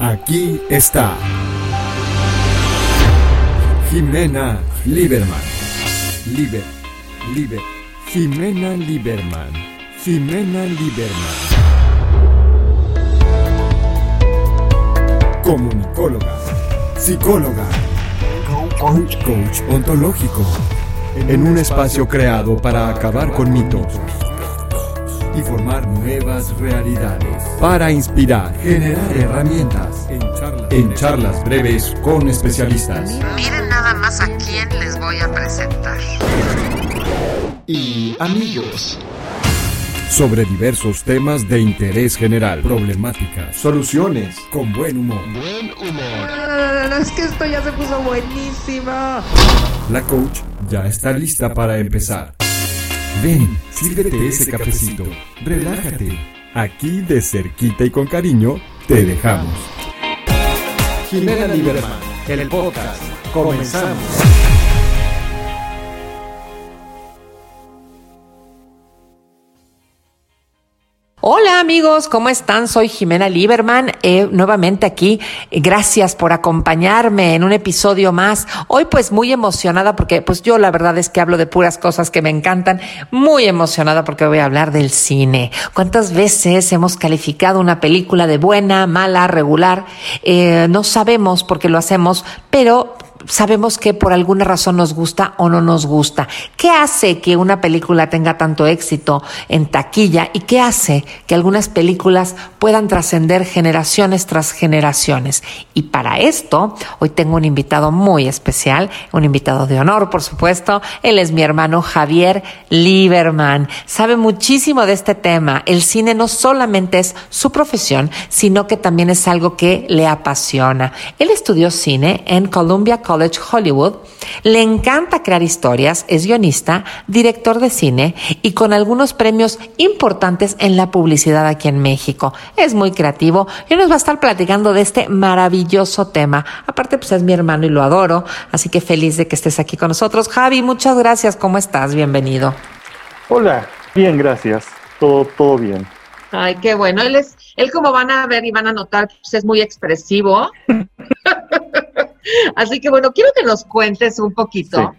Aquí está. Jimena Lieberman. Liber, Liber. Jimena Lieberman. Jimena Lieberman. Comunicóloga. Psicóloga. Coach, coach ontológico. En un espacio creado para acabar con mitos y formar nuevas realidades. Para inspirar, generar herramientas. En charlas, breves con especialistas. Miren nada más a quién les voy a presentar. Y amigos. Sobre diversos temas de interés general, problemáticas, soluciones, con buen humor. Buen humor. es que esto ya se puso buenísimo. La coach ya está lista para empezar. Ven, sírvete ese cafecito, relájate. Aquí de cerquita y con cariño te dejamos. Jimena Lieberman, el podcast. Comenzamos. Hola amigos, ¿cómo están? Soy Jimena Lieberman, eh, nuevamente aquí. Gracias por acompañarme en un episodio más. Hoy pues muy emocionada porque pues yo la verdad es que hablo de puras cosas que me encantan. Muy emocionada porque voy a hablar del cine. ¿Cuántas veces hemos calificado una película de buena, mala, regular? Eh, no sabemos por qué lo hacemos, pero sabemos que por alguna razón nos gusta o no nos gusta. ¿Qué hace que una película tenga tanto éxito en taquilla y qué hace que algunas películas puedan trascender generaciones tras generaciones? Y para esto, hoy tengo un invitado muy especial, un invitado de honor, por supuesto. Él es mi hermano Javier Lieberman. Sabe muchísimo de este tema. El cine no solamente es su profesión, sino que también es algo que le apasiona. Él estudió cine en Columbia College Hollywood, le encanta crear historias, es guionista, director de cine y con algunos premios importantes en la publicidad aquí en México. Es muy creativo y nos va a estar platicando de este maravilloso tema. Aparte, pues es mi hermano y lo adoro, así que feliz de que estés aquí con nosotros. Javi, muchas gracias. ¿Cómo estás? Bienvenido. Hola, bien, gracias. Todo, todo bien. Ay, qué bueno. Él es, él como van a ver y van a notar, pues es muy expresivo. Así que bueno, quiero que nos cuentes un poquito.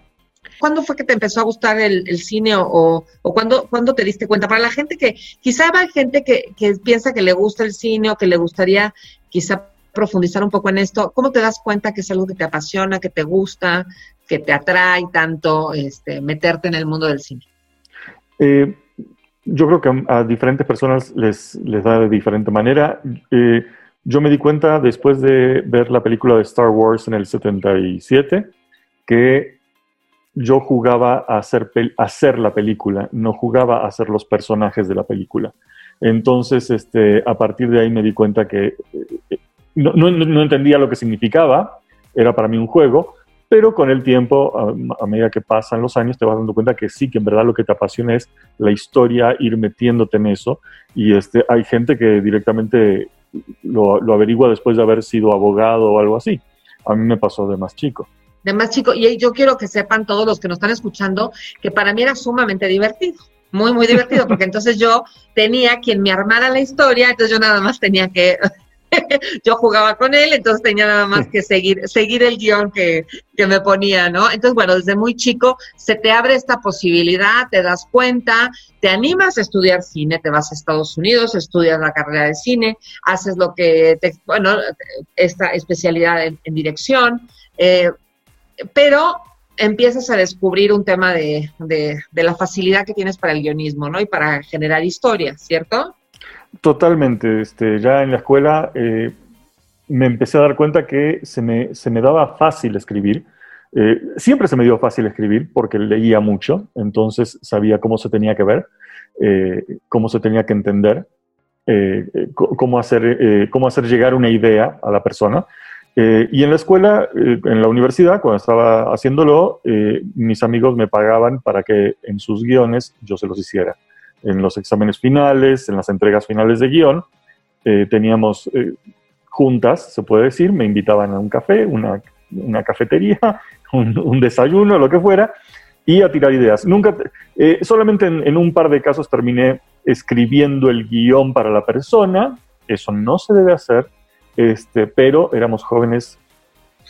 ¿Cuándo fue que te empezó a gustar el, cine o, o cuándo, te diste cuenta? Para la gente que, quizá hay gente que, que piensa que le gusta el cine o que le gustaría quizá profundizar un poco en esto, ¿cómo te das cuenta que es algo que te apasiona, que te gusta, que te atrae tanto este, meterte en el mundo del cine? Eh, yo creo que a, diferentes personas les, les da de diferente manera. Eh, yo me di cuenta después de ver la película de Star Wars en el 77 que yo jugaba a hacer, la película, no jugaba a hacer los personajes de la película. Entonces, este, a partir de ahí me di cuenta que eh, no, entendía lo que significaba, era para mí un juego, pero con el tiempo, a, a, medida que pasan los años, te vas dando cuenta que sí, que en verdad lo que te apasiona es la historia, ir metiéndote en eso. Y este, hay gente que directamente lo, averigua después de haber sido abogado o algo así. A mí me pasó de más chico. De más chico. Y yo quiero que sepan todos los que nos están escuchando que para mí era sumamente divertido. Muy, muy divertido, porque entonces yo tenía quien me armara la historia, entonces yo nada más tenía que yo jugaba con él, entonces tenía nada más que seguir, seguir el guion que, que, me ponía, ¿no? Entonces, bueno, desde muy chico se te abre esta posibilidad, te das cuenta, te animas a estudiar cine, te vas a Estados Unidos, estudias la carrera de cine, haces lo que, te, bueno, esta especialidad en, dirección, eh, pero empiezas a descubrir un tema de, de, de la facilidad que tienes para el guionismo, ¿no? Y para generar historias, ¿cierto? Totalmente. Este, ya en la escuela eh, me empecé a dar cuenta que se me, se me daba fácil escribir. Eh, siempre se me dio fácil escribir porque leía mucho, entonces sabía cómo se tenía que ver, eh, cómo se tenía que entender, cómo, hacer, cómo hacer llegar una idea a la persona. y en la escuela, en la universidad, cuando estaba haciéndolo, mis amigos me pagaban para que en sus guiones yo se los hiciera en los exámenes finales, en las entregas finales de guion, eh, teníamos eh, juntas, se puede decir, me invitaban a un café, una, cafetería, un, desayuno, lo que fuera, y a tirar ideas. Nunca, eh, solamente en, un par de casos terminé escribiendo el guion para la persona, eso no se debe hacer, este, pero éramos jóvenes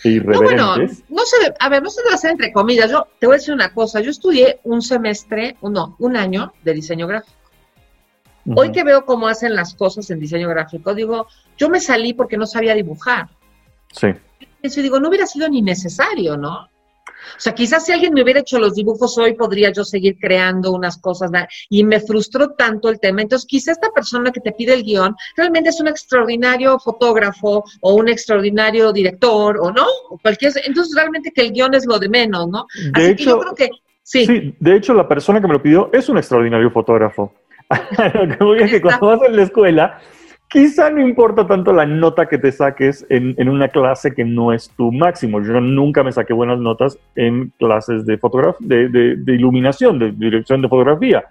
irreverentes. No, bueno, no se, a ver, no se debe hacer entre comillas. Yo te voy a decir una cosa. Yo estudié un semestre, no, un año de diseño gráfico. Hoy que veo cómo hacen las cosas en diseño gráfico, digo, yo me salí porque no sabía dibujar. Sí. Eso digo, no hubiera sido ni necesario, ¿no? O sea, quizás si alguien me hubiera hecho los dibujos hoy, podría yo seguir creando unas cosas. Y me frustró tanto el tema. Entonces, quizá esta persona que te pide el guion realmente es un extraordinario fotógrafo o un extraordinario director o no, o cualquier. Entonces, realmente que el guion es lo de menos, ¿no? De Así hecho, que yo creo que. Sí. sí, de hecho, la persona que me lo pidió es un extraordinario fotógrafo. lo que cuando vas en la escuela, quizá no importa tanto la nota que te saques en, una clase que no es tu máximo. Yo nunca me saqué buenas notas en clases de, de, de iluminación, de dirección de fotografía.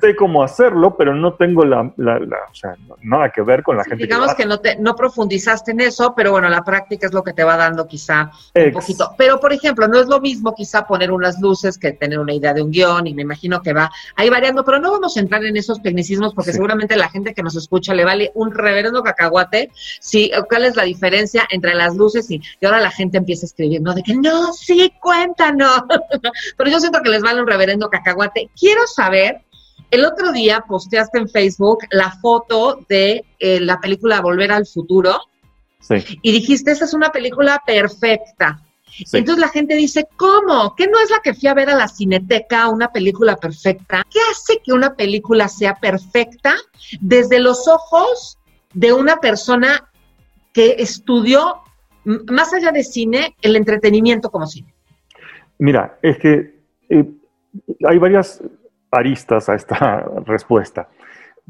Sé cómo hacerlo, pero no tengo la, o sea, nada que ver con la gente. Digamos que, no, te, no profundizaste en eso, pero bueno, la práctica es lo que te va dando quizá un poquito. Pero, por ejemplo, no es lo mismo quizá poner unas luces que tener una idea de un guion y me imagino que va ahí variando, pero no vamos a entrar en esos tecnicismos porque seguramente la gente que nos escucha le vale un reverendo cacahuate. Sí, ¿cuál es la diferencia entre las luces y, y ahora la gente empieza a escribir, ¿no? De que no, sí, cuéntanos. pero yo siento que les vale un reverendo cacahuate. Quiero saber el otro día posteaste en Facebook la foto de eh, la película Volver al Futuro. Sí. Y dijiste, esa es una película perfecta. Entonces la gente dice, ¿cómo? ¿Qué no es la que fui a ver a la cineteca, una película perfecta? ¿Qué hace que una película sea perfecta desde los ojos de una persona que estudió, más allá de cine, el entretenimiento como cine? Mira, es que eh, hay varias aristas a esta respuesta.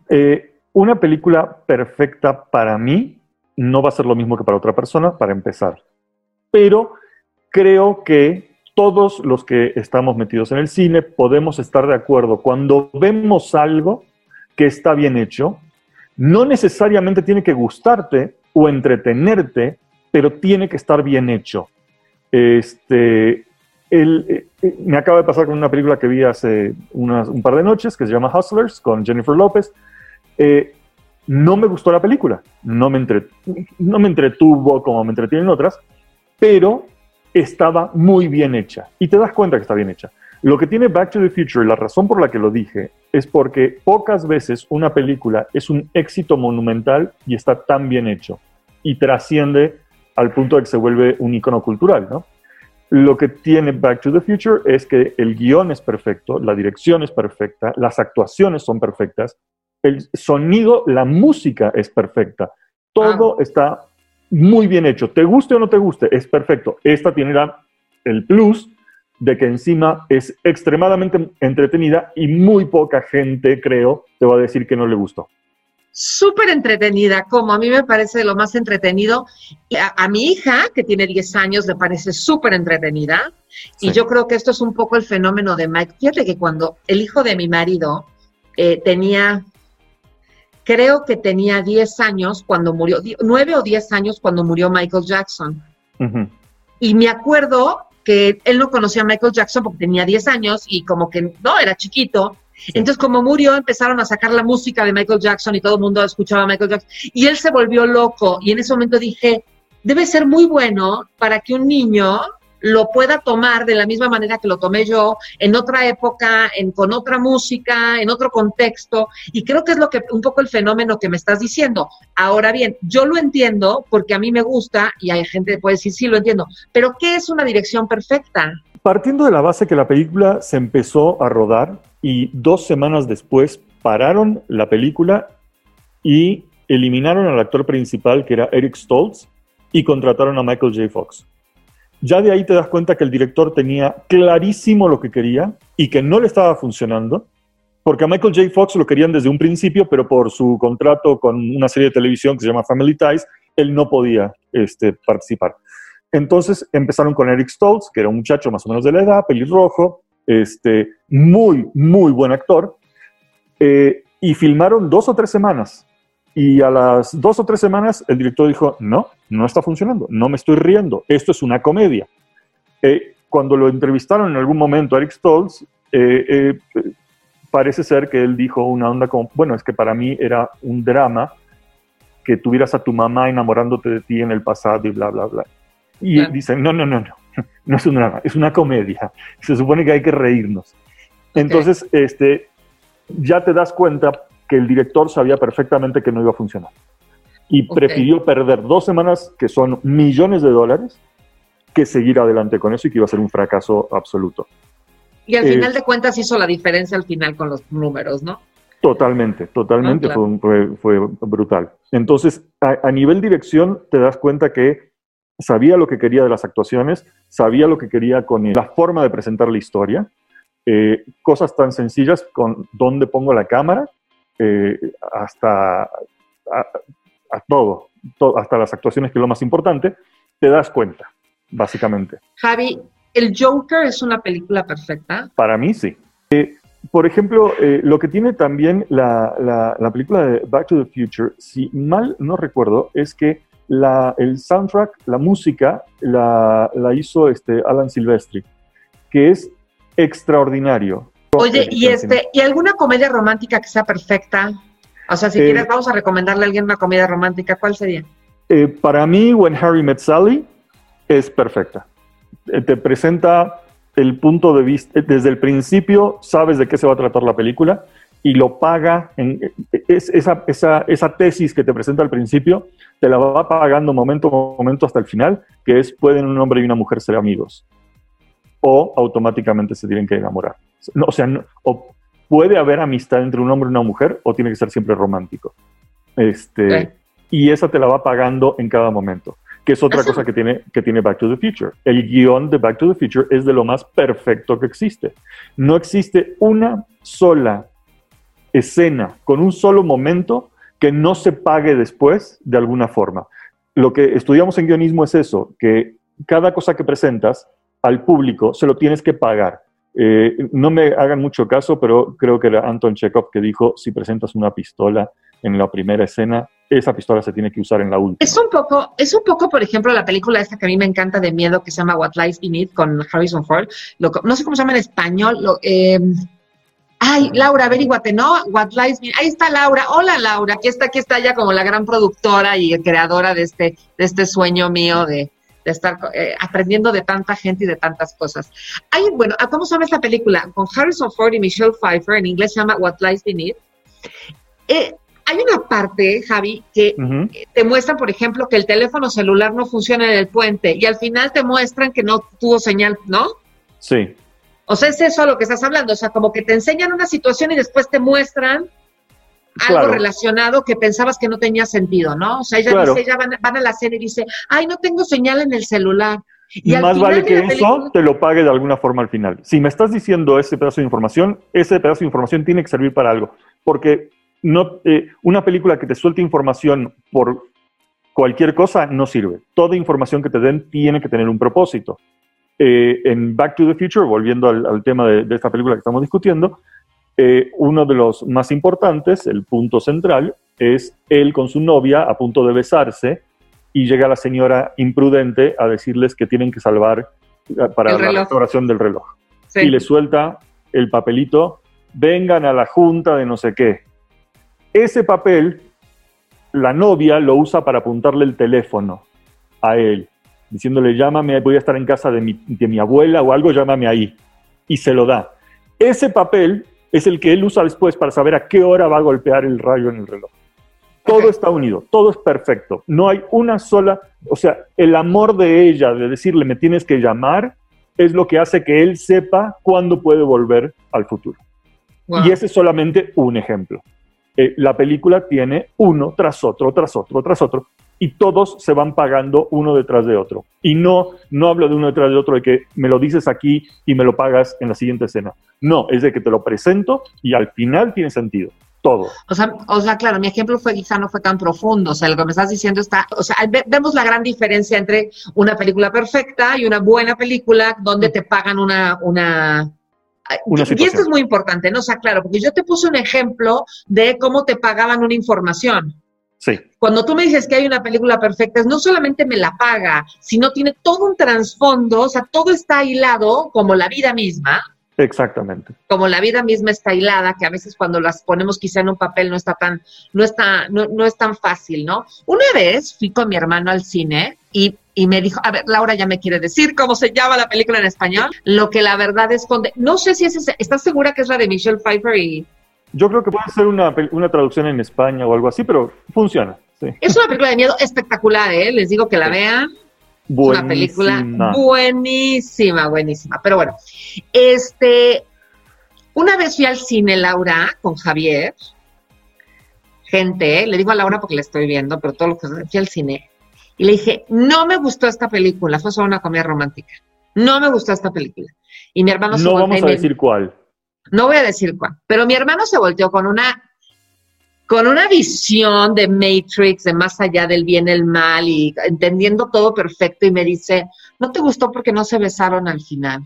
Eh, una película perfecta para mí no va a ser lo mismo que para otra persona, para empezar. Pero creo que todos los que estamos metidos en el cine podemos estar de acuerdo cuando vemos algo que está bien hecho, no necesariamente tiene que gustarte o entretenerte, pero tiene que estar bien hecho. Este, el, eh, me acaba de pasar con una película que vi hace un par de noches que se llama Hustlers con Jennifer López. Eh, no me gustó la película, no me, no me entretuvo como me entretienen otras, pero estaba muy bien hecha y te das cuenta que está bien hecha. Lo que tiene Back to the Future, la razón por la que lo dije, es porque pocas veces una película es un éxito monumental y está tan bien hecho y trasciende al punto de que se vuelve un icono cultural, ¿no? Lo que tiene Back to the Future es que el guion es perfecto, la dirección es perfecta, las actuaciones son perfectas, el sonido, la música es perfecta. Todo ah. está muy bien hecho. Te guste o no te guste, es perfecto. Esta tiene el plus de que encima es extremadamente entretenida y muy poca gente, creo, te va a decir que no le gustó súper entretenida, como a mí me parece lo más entretenido. Y a, mi hija, que tiene 10 años, le parece súper entretenida. Y yo creo que esto es un poco el fenómeno de Mike. Fíjate que cuando el hijo de mi marido eh, tenía, creo que tenía 10 años cuando murió, 9 o 10 años cuando murió Michael Jackson. Y me acuerdo que él no conocía a Michael Jackson porque tenía 10 años y como que no, era chiquito entonces, como murió, empezaron a sacar la música de Michael Jackson y todo el mundo escuchaba a Michael Jackson. Y él se volvió loco. Y en ese momento dije, debe ser muy bueno para que un niño lo pueda tomar de la misma manera que lo tomé yo, en otra época, en, con otra música, en otro contexto. Y creo que es lo que un poco el fenómeno que me estás diciendo. Ahora bien, yo lo entiendo porque a mí me gusta y hay gente que puede decir, sí, lo entiendo. Pero ¿qué es una dirección perfecta? Partiendo de la base que la película se empezó a rodar y dos semanas después pararon la película y eliminaron al actor principal que era Eric Stoltz y contrataron a Michael J. Fox. Ya de ahí te das cuenta que el director tenía clarísimo lo que quería y que no le estaba funcionando, porque a Michael J. Fox lo querían desde un principio, pero por su contrato con una serie de televisión que se llama Family Ties, él no podía este, participar. Entonces empezaron con Eric Stoltz, que era un muchacho más o menos de la edad, pelirrojo, este, muy, muy buen actor, eh, y filmaron dos o tres semanas. Y a las dos o tres semanas el director dijo, no, no está funcionando, no me estoy riendo, esto es una comedia. Eh, cuando lo entrevistaron en algún momento a Eric Stoltz, eh, parece ser que él dijo una onda como, bueno, es que para mí era un drama que tuvieras a tu mamá enamorándote de ti en el pasado y bla, bla, bla. Y dicen, no, no, no, no, no es un drama, es una comedia. Se supone que hay que reírnos. Entonces, este, ya te das cuenta que el director sabía perfectamente que no iba a funcionar. Y prefirió perder dos semanas, que son millones de dólares, que seguir adelante con eso y que iba a ser un fracaso absoluto. Y al eh, final de cuentas hizo la diferencia al final con los números, ¿no? Totalmente, totalmente, ah, fue, brutal. Entonces, a, nivel dirección, te das cuenta que sabía lo que quería de las actuaciones, sabía lo que quería con la forma de presentar la historia, eh, cosas tan sencillas con dónde pongo la cámara, eh, hasta a, todo, hasta las actuaciones, que es lo más importante, te das cuenta, básicamente. Javi, ¿el Joker es una película perfecta? Para mí sí. Eh, por ejemplo, lo que tiene también la, la, película de Back to the Future, si mal no recuerdo, es que la, el soundtrack, la música, la, la hizo este Alan Silvestri, que es extraordinario. Oye, y este, ¿y alguna comedia romántica que sea perfecta? O sea, si quieres, eh, vamos a recomendarle a alguien una comedia romántica, ¿cuál sería? Eh, para mí, When Harry Met Sally es perfecta. Eh, te presenta el punto de vista, desde el principio sabes de qué se va a tratar la película y lo paga, en, esa, esa, esa, tesis que te presenta al principio, te la va pagando momento a momento hasta el final, que es, pueden un hombre y una mujer ser amigos o automáticamente se tienen que enamorar. o sea, o puede haber amistad entre un hombre y una mujer o tiene que ser siempre romántico. Este, Y esa te la va pagando en cada momento, que es otra cosa que tiene, que tiene Back to the Future. El guion de Back to the Future es de lo más perfecto que existe. No existe una sola escena con un solo momento que no se pague después de alguna forma. Lo que estudiamos en guionismo es eso, que cada cosa que presentas al público se lo tienes que pagar. Eh, no me hagan mucho caso, pero creo que era Anton Chekhov que dijo, si presentas una pistola en la primera escena, esa pistola se tiene que usar en la última. Es un poco, es un poco, por ejemplo, la película esta que a mí me encanta de miedo que se llama What Lies Beneath con Harrison Ford. no sé cómo se llama en español. Eh, ay, Laura, averiguate, ¿no? What Lies Beneath. Ahí está Laura. Hola, Laura. Aquí está, aquí está ya como la gran productora y creadora de este, de este sueño mío de, de estar eh, aprendiendo de tanta gente y de tantas cosas. Hay, bueno, ¿cómo se llama esta película? Con Harrison Ford y Michelle Pfeiffer, en inglés se llama What Lies Beneath. Eh, hay una parte, Javi, que te muestra, por ejemplo, que el teléfono celular no funciona en el puente y al final te muestran que no tuvo señal, ¿no? Sí. O sea, es eso a lo que estás hablando. O sea, como que te enseñan una situación y después te muestran algo relacionado que pensabas que no tenía sentido, ¿no? O sea, ella dice, ella van, a la cena y dice, ay, no tengo señal en el celular. Y, más vale que eso te lo pague de alguna forma al final. Si me estás diciendo ese pedazo de información, ese pedazo de información tiene que servir para algo. Porque no, eh, una película que te suelte información por cualquier cosa no sirve. Toda información que te den tiene que tener un propósito. Eh, en Back to the Future, volviendo al, tema de, esta película que estamos discutiendo, eh, uno de los más importantes, el punto central, es él con su novia a punto de besarse y llega la señora imprudente a decirles que tienen que salvar eh, para la restauración del reloj. Y le suelta el papelito, vengan a la junta de no sé qué. Ese papel, la novia lo usa para apuntarle el teléfono a él, diciéndole, llámame, voy a estar en casa de mi, de mi abuela o algo, llámame ahí. Y se lo da. Ese papel es el que él usa después para saber a qué hora va a golpear el rayo en el reloj. Todo está unido, todo es perfecto. No hay una sola, o sea, el amor de ella, de decirle me tienes que llamar, es lo que hace que él sepa cuándo puede volver al futuro. Y ese es solamente un ejemplo. Eh, la película tiene uno tras otro, tras otro, tras otro, y todos se van pagando uno detrás de otro. Y no, no hablo de uno detrás de otro de que me lo dices aquí y me lo pagas en la siguiente escena. No, es de que te lo presento y al final tiene sentido. Todo. O sea, o sea, claro, mi ejemplo fue quizá no fue tan profundo. O sea, lo que me estás diciendo está, o sea, vemos la gran diferencia entre una película perfecta y una buena película donde te pagan una, una, y esto es muy importante, ¿no? O sea, claro, porque yo te puse un ejemplo de cómo te pagaban una información. Sí. Cuando tú me dices que hay una película perfecta, no solamente me la paga, sino tiene todo un trasfondo, o sea, todo está hilado como la vida misma, Exactamente. Como la vida misma está hilada, que a veces cuando las ponemos quizá en un papel no está tan, no está, no, no es tan fácil, ¿no? Una vez fui con mi hermano al cine y, y, me dijo, a ver, Laura ya me quiere decir cómo se llama la película en español, lo que la verdad esconde. No sé si es ese, ¿estás segura que es la de Michelle Pfeiffer y yo creo que puede ser una, una traducción en España o algo así, pero funciona. Sí. Es una película de miedo espectacular, ¿eh? Les digo que la vean. Buenísima. Una película buenísima, buenísima. Pero bueno, este, una vez fui al cine, Laura, con Javier. Gente, le digo a Laura porque la estoy viendo, pero todo lo que fui al cine. Y le dije, no me gustó esta película, fue solo una comedia romántica. No me gustó esta película. Y mi hermano No vamos a decir cuál. No voy a decir cuál, pero mi hermano se volteó con una con una visión de Matrix, de más allá del bien el mal, y entendiendo todo perfecto, y me dice, ¿no te gustó porque no se besaron al final?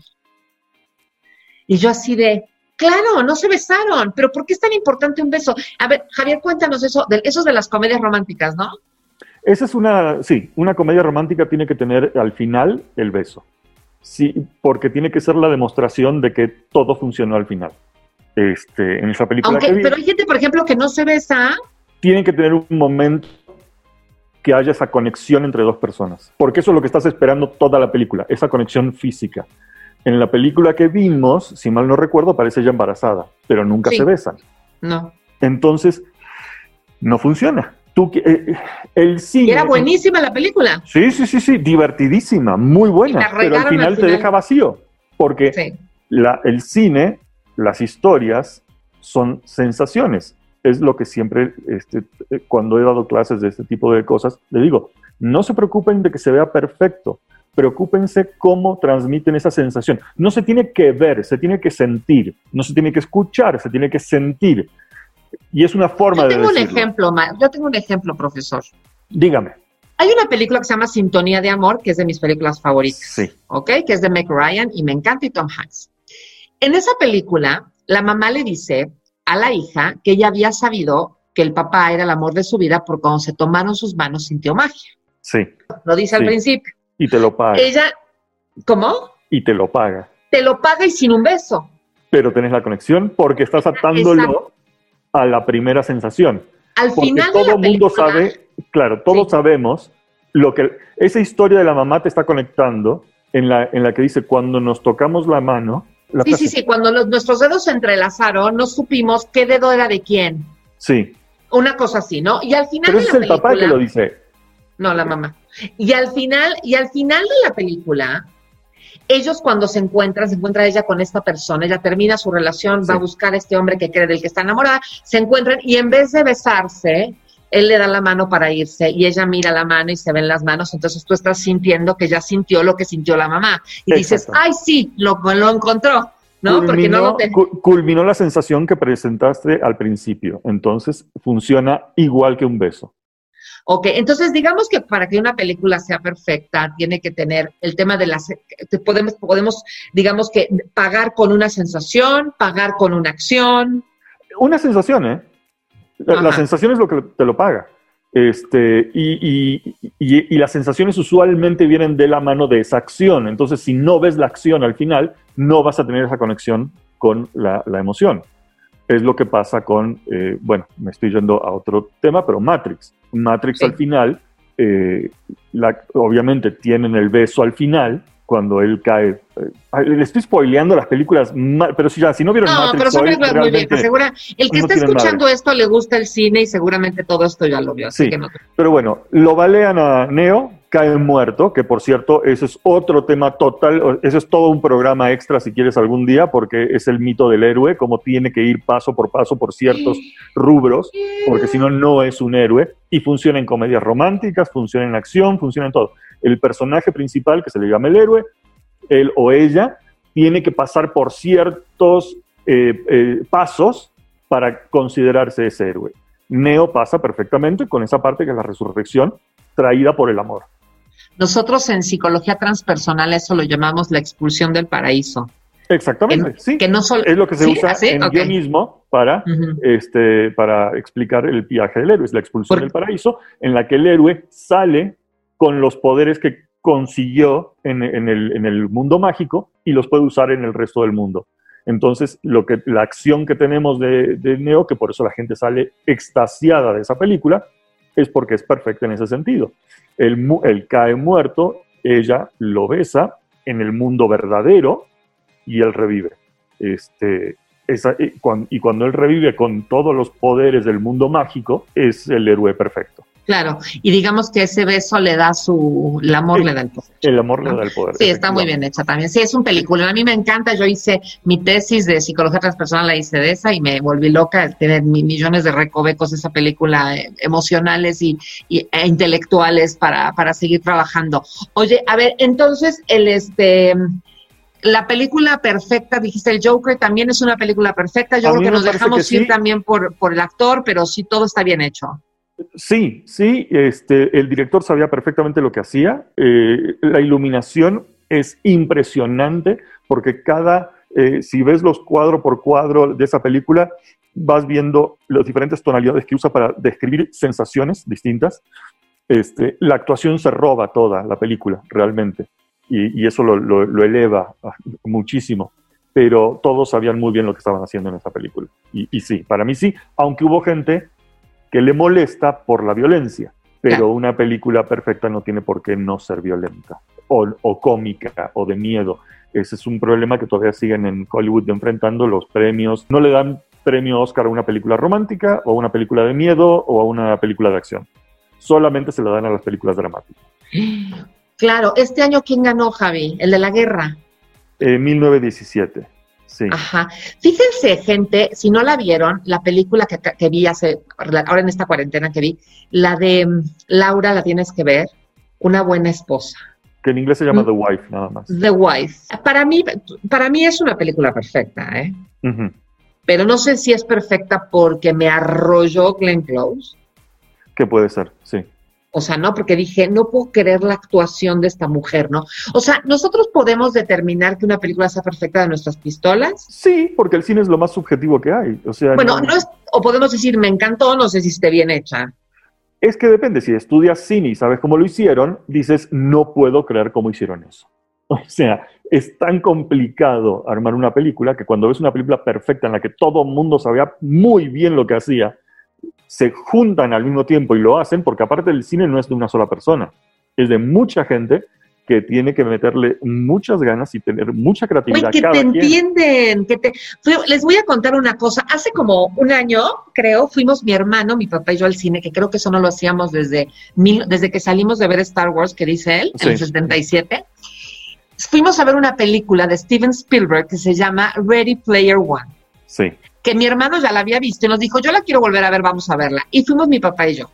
Y yo así de, claro, no se besaron, pero ¿por qué es tan importante un beso? A ver, Javier, cuéntanos eso, de, eso de las comedias románticas, ¿no? Esa es una, sí, una comedia romántica tiene que tener al final el beso. Sí, porque tiene que ser la demostración de que todo funcionó al final. Este, en esa película. pero hay gente, por ejemplo, que no se besa. Tienen que tener un momento que haya esa conexión entre dos personas. Porque eso es lo que estás esperando toda la película, esa conexión física. En la película que vimos, si mal no recuerdo, parece ella embarazada, pero nunca se besan. No. Entonces, no funciona. Tú, eh, el cine. era buenísima la película. Sí, sí, sí, sí, divertidísima, muy buena, pero al final, te deja vacío, porque la, el cine, las historias son sensaciones. Es lo que siempre, este, cuando he dado clases de este tipo de cosas, le digo, no se preocupen de que se vea perfecto, preocúpense cómo transmiten esa sensación. No se tiene que ver, se tiene que sentir, no se tiene que escuchar, se tiene que sentir. Y es una forma yo tengo un ejemplo, yo tengo un ejemplo, profesor. Dígame. Hay una película que se llama Sintonía de Amor, que es de mis películas favoritas. Sí. ¿Ok? Que es de Meg Ryan y me encanta y Tom Hanks. En esa película, la mamá le dice a la hija que ella había sabido que el papá era el amor de su vida porque cuando se tomaron sus manos sintió magia. Sí. Lo dice al principio. Y te lo paga. Ella, ¿cómo? Y te lo paga. Te lo paga y sin un beso. Pero tenés la conexión porque estás atándolo a la primera sensación. Al Porque final todo el mundo sabe, claro, todos sabemos lo que esa historia de la mamá te está conectando en la, en la que dice cuando nos tocamos la mano. sí, sí, sí, cuando nuestros dedos se entrelazaron, no supimos qué dedo era de quién. Sí. Una cosa así, ¿no? Y al final Pero es el papá que lo dice. No, la mamá. Y al final, y al final de la película, ellos cuando se encuentran, se encuentra ella con esta persona, ella termina su relación, va a buscar a este hombre que cree del que está enamorada, se encuentran y en vez de besarse, él le da la mano para irse y ella mira la mano y se ven las manos, entonces tú estás sintiendo que ya sintió lo que sintió la mamá y dices, ay sí, lo, lo encontró. ¿no? Culminó, Porque no lo culminó la sensación que presentaste al principio, entonces funciona igual que un beso. Ok, entonces digamos que para que una película sea perfecta tiene que tener el tema de las, podemos, podemos, digamos que pagar con una sensación, pagar con una acción. Una sensación, ¿eh? La, sensación es lo que te lo paga. Este, y, y, las sensaciones usualmente vienen de la mano de esa acción. Entonces, si no ves la acción al final, no vas a tener esa conexión con la, la emoción es lo que pasa con, eh, bueno, me estoy yendo a otro tema, pero Matrix. Matrix al final, eh, obviamente tienen el beso al final, cuando él cae. Eh, le estoy spoileando las películas, pero si, ya, si no vieron no, Matrix. pero son películas muy bien. Segura, el que está escuchando esto le gusta el cine y seguramente todo esto ya lo vio. sí, pero bueno, lo balean a Neo, cae muerto, que por cierto, ese es otro tema total, eso es todo un programa extra si quieres algún día, porque es el mito del héroe, cómo tiene que ir paso por paso por ciertos rubros, porque si no, no es un héroe, y funciona en comedias románticas, funciona en acción, funciona en todo. El personaje principal, que se le llama el héroe, él o ella, tiene que pasar por ciertos eh, eh, pasos para considerarse ese héroe. Neo pasa perfectamente con esa parte que es la resurrección traída por el amor. Nosotros en psicología transpersonal eso lo llamamos la expulsión del paraíso. Exactamente, sí. Que no solo, es lo que se usa en yo mismo para, este, para explicar el viaje del héroe, es la expulsión del paraíso, en la que el héroe sale con los poderes que consiguió en, el, en, el, mundo mágico y los puede usar en el resto del mundo. Entonces, lo que, la acción que tenemos de, de Neo, que por eso la gente sale extasiada de esa película, es porque es perfecta en ese sentido. Él, él cae muerto, ella lo besa en el mundo verdadero y él revive. Este, y, cuando, y cuando él revive con todos los poderes del mundo mágico, es el héroe perfecto. Claro, y digamos que ese beso le da su, el amor le da el poder. El amor le da el poder. Sí, está muy bien hecha también. Sí, es un película. A mí me encanta. Yo hice mi tesis de psicología transpersonal, la hice de esa y me volví loca. Tener millones de recovecos esa película eh, emocionales y, e intelectuales para, para seguir trabajando. Oye, a ver, entonces el este la película perfecta, dijiste el Joker, también es una película perfecta. Yo creo que nos dejamos ir también por, por el actor, pero sí todo está bien hecho. Sí, sí, este, el director sabía perfectamente lo que hacía. Eh, la iluminación es impresionante porque cada, eh, si ves los cuadro por cuadro de esa película, vas viendo las diferentes tonalidades que usa para describir sensaciones distintas. Este, la actuación se roba toda la película, realmente, y, eso lo, eleva muchísimo. Pero todos sabían muy bien lo que estaban haciendo en esa película. Y, y sí, para mí sí, aunque hubo gente que le molesta por la violencia. Pero una película perfecta no tiene por qué no ser violenta o, cómica o de miedo. Ese es un problema que todavía siguen en Hollywood enfrentando los premios. No le dan premio Oscar a una película romántica o a una película de miedo o a una película de acción. Solamente se lo dan a las películas dramáticas. Claro, este año ¿quién ganó, Javi? El de la guerra. Eh, 1917. Ajá. Fíjense, gente, si no la vieron, la película que, vi hace, ahora en esta cuarentena que vi, la de mm, Laura, la tienes que ver, Una buena esposa. Que en inglés se llama mm. The Wife, nada más. The Wife. Para mí, para mí es una película perfecta, ¿eh? Pero no sé si es perfecta porque me arrolló Glenn Close. Que puede ser, sí. O sea, no, porque dije, no puedo creer la actuación de esta mujer, ¿no? O sea, ¿nosotros podemos determinar que una película sea perfecta de nuestras pistolas? Sí, porque el cine es lo más subjetivo que hay. O sea, bueno, no, es, o podemos decir, me encantó, no sé si esté bien hecha. Es que depende, si estudias cine y sabes cómo lo hicieron, dices, no puedo creer cómo hicieron eso. O sea, es tan complicado armar una película que cuando ves una película perfecta en la que todo el mundo sabía muy bien lo que hacía, se juntan al mismo tiempo y lo hacen, porque aparte el cine no es de una sola persona, es de mucha gente que tiene que meterle muchas ganas y tener mucha creatividad. que te entienden, que te... Les voy a contar una cosa. Hace como un año, creo, fuimos mi hermano, mi papá y yo al cine, que creo que eso no lo hacíamos desde, desde que salimos de ver Star Wars, que dice él, en el 77. Fuimos a ver una película de Steven Spielberg que se llama Ready Player One. Sí que mi hermano ya la había visto y nos dijo, yo la quiero volver a ver, vamos a verla. Y fuimos mi papá y yo.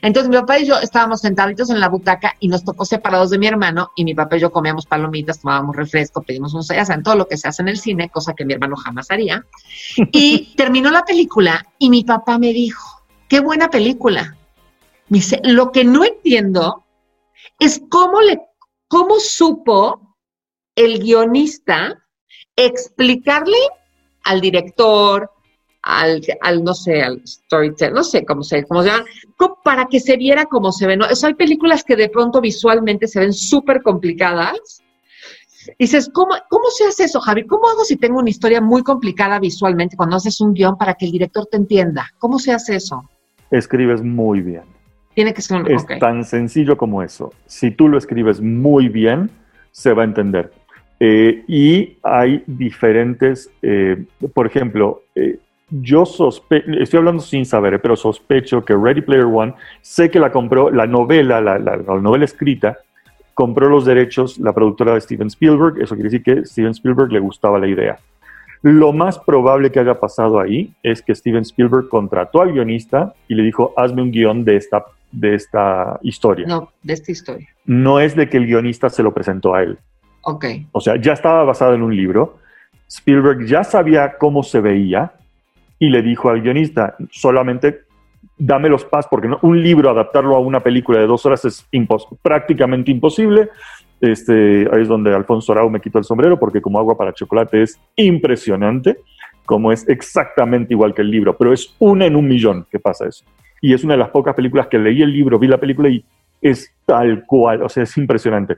Entonces mi papá y yo estábamos sentaditos en la butaca y nos tocó separados de mi hermano y mi papá y yo comíamos palomitas, tomábamos refresco, pedimos un ya en todo lo que se hace en el cine, cosa que mi hermano jamás haría. Y terminó la película y mi papá me dijo, qué buena película. Me dice, lo que no entiendo es cómo le, cómo supo el guionista explicarle al director, al, al, no sé, al storyteller, no sé cómo se, cómo se llama, para que se viera cómo se ve. ¿no? hay películas que de pronto visualmente se ven súper complicadas. Y dices, ¿cómo, ¿cómo se hace eso, Javi? ¿Cómo hago si tengo una historia muy complicada visualmente cuando haces un guion para que el director te entienda? ¿Cómo se hace eso? Escribes muy bien. Tiene que ser un... Es tan sencillo como eso. Si tú lo escribes muy bien, se va a entender. Eh, y hay diferentes, eh, por ejemplo, eh, yo sospecho, estoy hablando sin saber, pero sospecho que Ready Player One, sé que la compró, la novela, la, novela escrita, compró los derechos la productora de Steven Spielberg, eso quiere decir que Steven Spielberg le gustaba la idea. Lo más probable que haya pasado ahí es que Steven Spielberg contrató al guionista y le dijo, hazme un guion de esta, de esta historia. No, de esta historia. No es de que el guionista se lo presentó a él. Ok. O sea, ya estaba basado en un libro. Spielberg ya sabía cómo se veía y le dijo al guionista, solamente dame los pasos, porque un libro, adaptarlo a una película de dos horas es prácticamente imposible. Este, ahí es donde Alfonso Arau me quitó el sombrero, porque como agua para chocolate es impresionante, como es exactamente igual que el libro, pero es una en un millón que pasa eso. Y es una de las pocas películas que leí el libro, vi la película y es tal cual, o sea, es impresionante.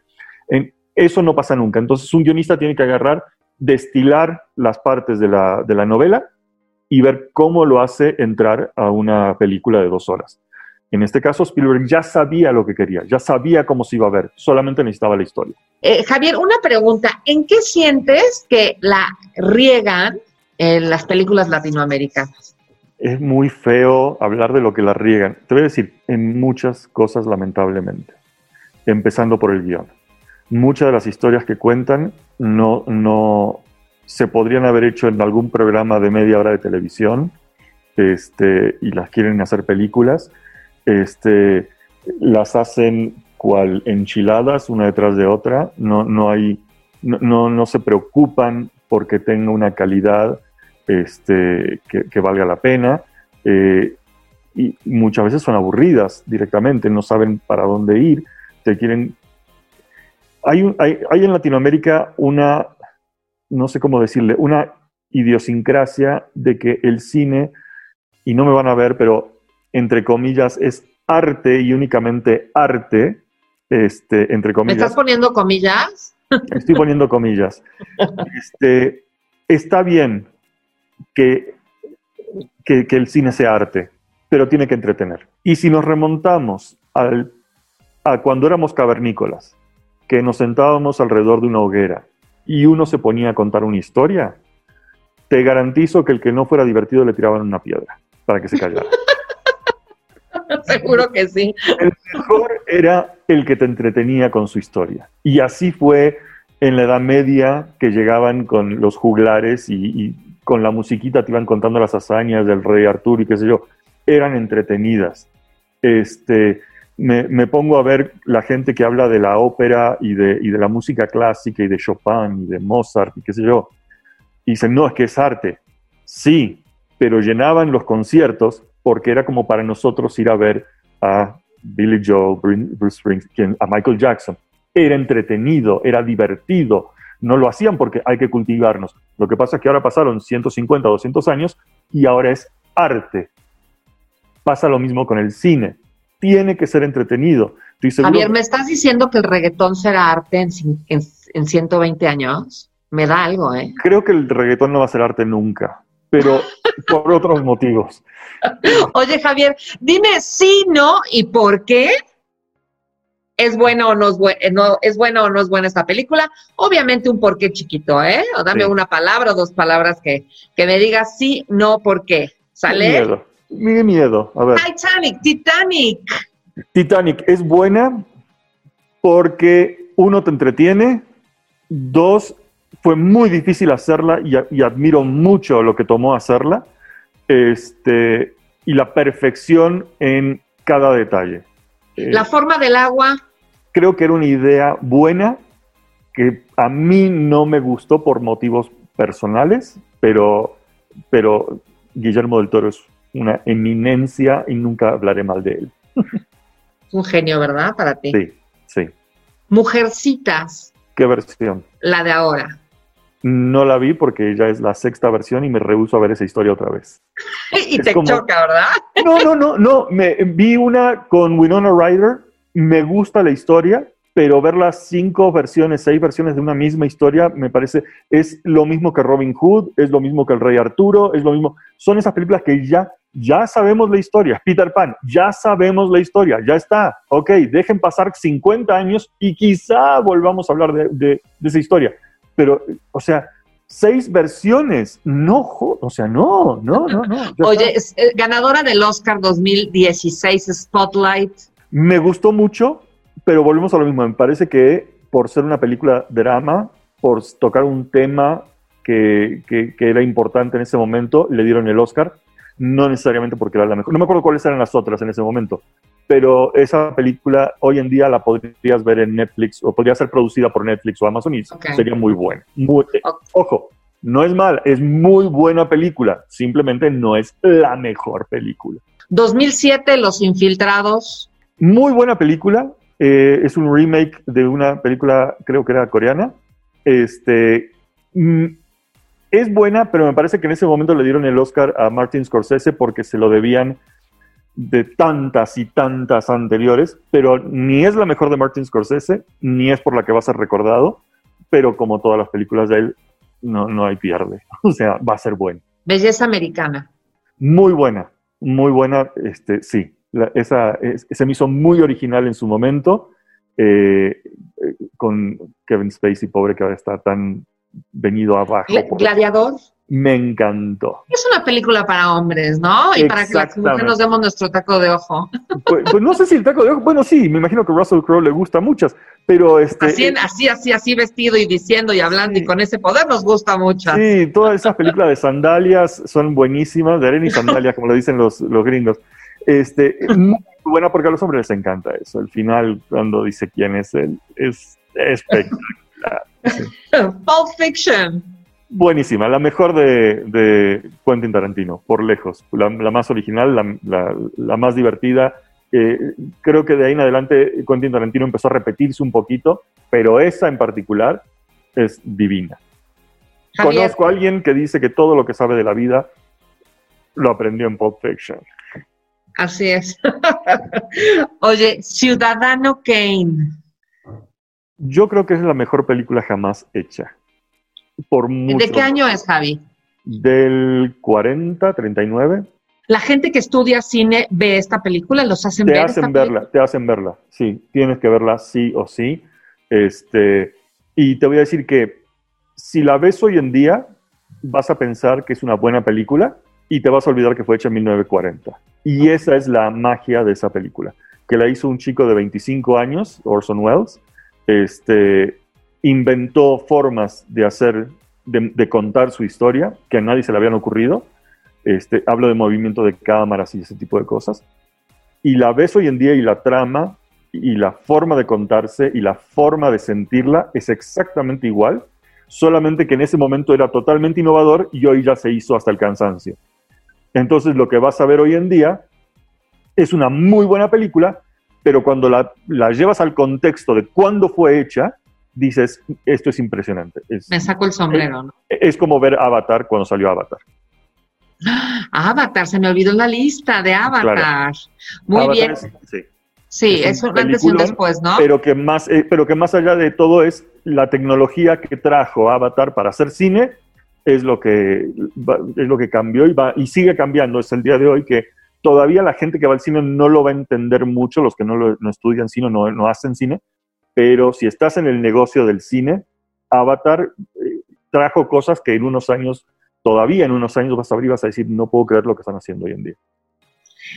En, eso no pasa nunca. Entonces un guionista tiene que agarrar destilar las partes de la, de la novela y ver cómo lo hace entrar a una película de dos horas. En este caso, Spielberg ya sabía lo que quería, ya sabía cómo se iba a ver, solamente necesitaba la historia. Eh, Javier, una pregunta, ¿en qué sientes que la riegan en las películas latinoamericanas? Es muy feo hablar de lo que la riegan. Te voy a decir, en muchas cosas lamentablemente, empezando por el guion. Muchas de las historias que cuentan no, no se podrían haber hecho en algún programa de media hora de televisión este, y las quieren hacer películas este, las hacen cual enchiladas una detrás de otra, no, no hay, no, no, se preocupan porque tenga una calidad este, que, valga la pena. Eh, y muchas veces son aburridas directamente, no saben para dónde ir, te quieren... Hay, hay, hay en Latinoamérica una, no sé cómo decirle, una idiosincrasia de que el cine, y no me van a ver, pero entre comillas, es arte y únicamente arte, este, entre comillas. ¿Me estás poniendo comillas? Estoy poniendo comillas. Este, está bien que, que, el cine sea arte, pero tiene que entretener. Y si nos remontamos al, a cuando éramos cavernícolas, que nos sentábamos alrededor de una hoguera y uno se ponía a contar una historia, te garantizo que el que no fuera divertido le tiraban una piedra para que se callara. Seguro que sí. El mejor era el que te entretenía con su historia. Y así fue en la Edad Media que llegaban con los juglares y, con la musiquita te iban contando las hazañas del rey Arturo y qué sé yo. Eran entretenidas. Este, me, pongo a ver la gente que habla de la ópera y de, y de la música clásica y de Chopin y de Mozart y qué sé yo. Y dicen, no, es que es arte. Sí, pero llenaban los conciertos porque era como para nosotros ir a ver a Billy Joe, Bruce Springsteen, a Michael Jackson. Era entretenido, era divertido. No lo hacían porque hay que cultivarnos. Lo que pasa es que ahora pasaron 150, 200 años y ahora es arte. Pasa lo mismo con el cine. Tiene que ser entretenido. Javier, ¿me estás diciendo que el reggaetón será arte en, en, en 120 años? Me da algo, ¿eh? Creo que el reggaetón no va a ser arte nunca pero por otros motivos. Oye, Javier, dime sí, no y por qué es bueno o no es, bueno, no, es bueno o no es buena esta película. Obviamente un porqué chiquito, ¿eh? O dame una palabra o dos palabras que, que me digas sí, no, por qué. ¿Sale? Miedo. Mi miedo. A ver. Titanic, Titanic. Titanic es buena porque uno te entretiene, dos fue muy difícil hacerla y, admiro mucho lo que tomó hacerla este, y la perfección en cada detalle. La eh, forma del agua. Creo que era una idea buena que a mí no me gustó por motivos personales, pero, pero Guillermo del Toro es una eminencia y nunca hablaré mal de él. Es un genio, ¿verdad? Para ti. Sí, sí. Mujercitas. ¿Qué versión? La de ahora. No la vi porque ya es la sexta versión y me rehuso a ver esa historia otra vez. y te choca, ¿verdad? no, no, no, no. Me, vi una con Winona Ryder. Me gusta la historia, pero ver las cinco versiones, seis versiones de una misma historia, me parece, es lo mismo que Robin Hood, es lo mismo que el Rey Arturo, es lo mismo. Son esas películas que ya, ya sabemos la historia. Peter Pan, ya sabemos la historia, ya está. Ok, dejen pasar 50 años y quizá volvamos a hablar de, de esa historia pero, o sea, seis versiones, no, o sea, no, no, no, no. Oye, eh, ganadora del Oscar 2016, Spotlight. Me gustó mucho, pero volvemos a lo mismo, me parece que por ser una película drama, por tocar un tema que, que, que era importante en ese momento, le dieron el Oscar, no necesariamente porque era la mejor. No me acuerdo cuáles eran las otras en ese momento, pero esa película hoy en día la podrías ver en Netflix o podría ser producida por Netflix o Amazon y sería muy buena. Ojo, no es mal, es muy buena película, simplemente no es la mejor película. 2007, Los Infiltrados. Muy buena película, eh, es un remake de una película, creo que era coreana. Este, mm, es buena, pero me parece que en ese momento le dieron el Oscar a Martin Scorsese porque se lo debían de tantas y tantas anteriores, pero ni es la mejor de Martin Scorsese, ni es por la que va a ser recordado, pero como todas las películas de él, no, no hay pierde. O sea, va a ser bueno. Belleza americana. Muy buena, muy buena, este, sí. esa se me hizo muy original en su momento, eh, eh, con Kevin Spacey, pobre que ahora está tan venido abajo. Gladiador. Me encantó. Es una película para hombres, ¿no? Y para que las mujeres nos demos nuestro taco de ojo. Pues, pues, no sé si el taco de ojo, bueno, sí, me imagino que Russell Crowe le gusta muchas, pero este... Así, así, así, así vestido y diciendo y hablando y con ese poder nos gusta mucho. Sí, todas esas películas de sandalias son buenísimas, de arena y sandalias, como le dicen los, los gringos. Este, muy buena porque a los hombres les encanta eso. El final, cuando dice quién es él, es espectacular. Pulp Fiction. Buenísima, la mejor de, de Quentin Tarantino, por lejos. La, más original, la, la, más divertida. Eh, creo que de ahí en adelante Quentin Tarantino empezó a repetirse un poquito, pero esa en particular es divina. Conozco a alguien que dice que todo lo que sabe de la vida lo aprendió en Pulp Fiction. Así es. Oye, Ciudadano Kane. Yo creo que es la mejor película jamás hecha. Por ¿De qué año es, Javi? Del 40, 39. La gente que estudia cine ve esta película, los hacen te Hacen verla, te hacen verla, sí, tienes que verla sí o sí. Este, y te voy a decir que si la ves hoy en día, vas a pensar que es una buena película y te vas a olvidar que fue hecha en 1940. Y esa es la magia de esa película, que la hizo un chico de 25 años, Orson Welles, este, inventó formas de hacer, de, contar su historia que a nadie se le habían ocurrido. Este, hablo de movimiento de cámaras y ese tipo de cosas. Y la ves hoy en día y la trama y la forma de contarse y la forma de sentirla es exactamente igual, solamente que en ese momento era totalmente innovador y hoy ya se hizo hasta el cansancio. Entonces lo que vas a ver hoy en día es una muy buena película, pero cuando la, la llevas al contexto de cuándo fue hecha, dices, esto es impresionante. Me saco el sombrero, ¿no? Es como ver Avatar cuando salió Avatar. Avatar, se me olvidó la lista de Avatar. Muy bien. sí. Sí, es, un, antes y un después, ¿no? Pero que, más, eh, pero que más allá de todo es la tecnología que trajo Avatar para hacer cine, es lo que, es lo que cambió y, va, y sigue cambiando. Es el día de hoy que todavía la gente que va al cine no lo va a entender mucho, los que no, lo, no estudian cine, no, no hacen cine, pero si estás en el negocio del cine, Avatar eh, trajo cosas que en unos años, todavía en unos años vas a abrir y vas a decir, no puedo creer lo que están haciendo hoy en día.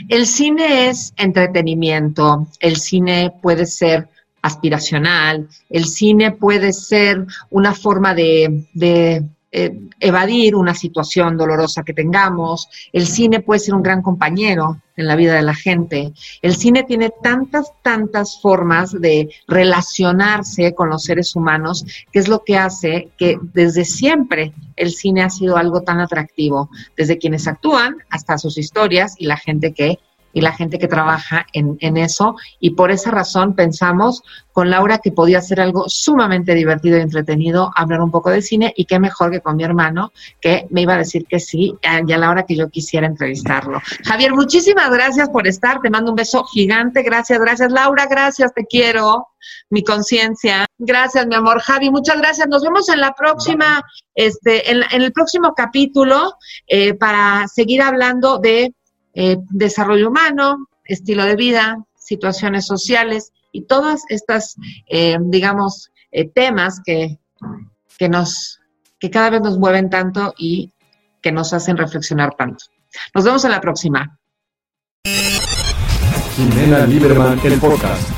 El cine es entretenimiento, el cine puede ser aspiracional, el cine puede ser una forma de, de eh, evadir una situación dolorosa que tengamos. El cine puede ser un gran compañero en la vida de la gente. El cine tiene tantas, tantas formas de relacionarse con los seres humanos, que es lo que hace que desde siempre el cine ha sido algo tan atractivo, desde quienes actúan hasta sus historias y la gente que y la gente que trabaja en, en, eso. Y por esa razón pensamos con Laura que podía ser algo sumamente divertido y entretenido hablar un poco de cine y qué mejor que con mi hermano que me iba a decir que sí y a la hora que yo quisiera entrevistarlo. Javier, muchísimas gracias por estar. Te mando un beso gigante. Gracias, gracias. Laura, gracias. Te quiero. Mi conciencia. Gracias, mi amor. Javi, muchas gracias. Nos vemos en la próxima, este, en, el próximo capítulo eh, para seguir hablando de eh, desarrollo humano, estilo de vida, situaciones sociales y todas estas, eh, digamos, eh, temas que, que, nos, que cada vez nos mueven tanto y que nos hacen reflexionar tanto. Nos vemos en la próxima. Lieberman, el podcast.